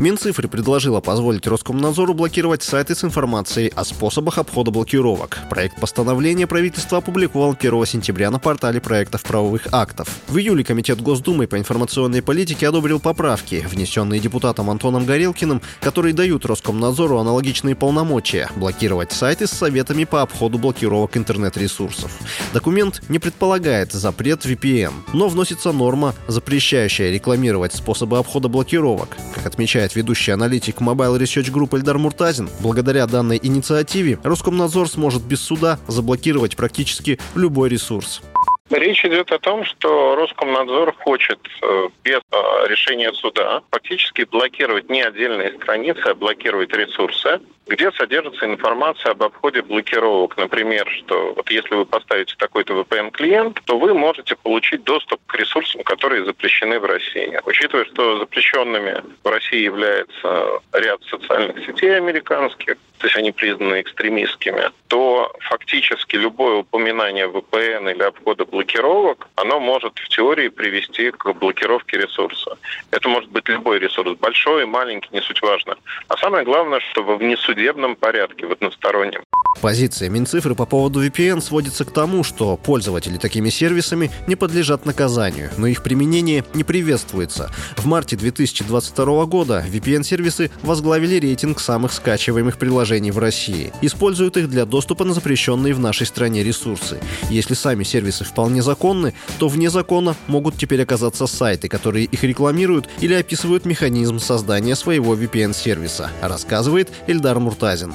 Минцифры предложила позволить Роскомнадзору блокировать сайты с информацией о способах обхода блокировок. Проект постановления правительство опубликовал 1 сентября на портале проектов правовых актов. В июле Комитет Госдумы по информационной политике одобрил поправки, внесенные депутатом Антоном Горелкиным, которые дают Роскомнадзору аналогичные полномочия – блокировать сайты с советами по обходу блокировок интернет-ресурсов. Документ не предполагает запрет VPN, но вносится норма, запрещающая рекламировать способы обхода блокировок. Как отмечает отмечает ведущий аналитик Mobile Research Group Эльдар Муртазин, благодаря данной инициативе Роскомнадзор сможет без суда заблокировать практически любой ресурс. Речь идет о том, что Роскомнадзор хочет э, без э, решения суда фактически блокировать не отдельные страницы, а блокировать ресурсы, где содержится информация об обходе блокировок. Например, что вот если вы поставите такой-то VPN-клиент, то вы можете получить доступ к ресурсам, которые запрещены в России. Учитывая, что запрещенными в России является ряд социальных сетей американских, то есть они признаны экстремистскими, то фактически любое упоминание VPN или обхода блокировок, оно может в теории привести к блокировке ресурса. Это может быть любой ресурс, большой, маленький, не суть важно. А самое главное, что во внесудебном порядке, в одностороннем. Позиция Минцифры по поводу VPN сводится к тому, что пользователи такими сервисами не подлежат наказанию, но их применение не приветствуется. В марте 2022 года VPN-сервисы возглавили рейтинг самых скачиваемых приложений в России. Используют их для доступа на запрещенные в нашей стране ресурсы. Если сами сервисы вполне законны, то вне закона могут теперь оказаться сайты, которые их рекламируют или описывают механизм создания своего VPN-сервиса, рассказывает Эльдар Муртазин.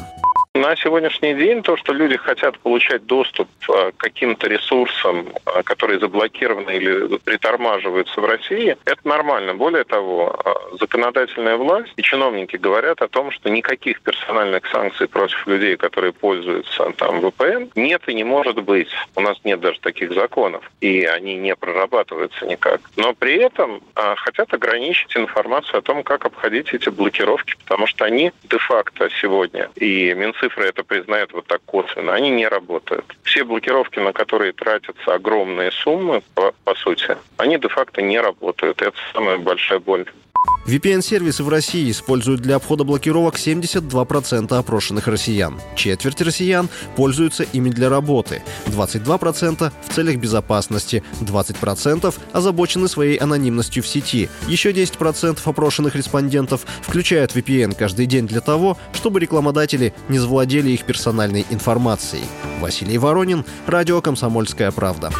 На сегодняшний день то, что люди хотят получать доступ э, к каким-то ресурсам, э, которые заблокированы или притормаживаются в России, это нормально. Более того, э, законодательная власть и чиновники говорят о том, что никаких персональных санкций против людей, которые пользуются там VPN, нет и не может быть. У нас нет даже таких законов, и они не прорабатываются никак. Но при этом хотят ограничить информацию о том, как обходить эти блокировки, потому что они де-факто сегодня и Минцифры цифры это признают вот так косвенно, они не работают. Все блокировки, на которые тратятся огромные суммы, по, по сути, они де-факто не работают. Это самая большая боль. VPN-сервисы в России используют для обхода блокировок 72% опрошенных россиян. Четверть россиян пользуются ими для работы, 22% в целях безопасности, 20% озабочены своей анонимностью в сети. Еще 10% опрошенных респондентов включают VPN каждый день для того, чтобы рекламодатели не завладели их персональной информацией. Василий Воронин, Радио «Комсомольская правда».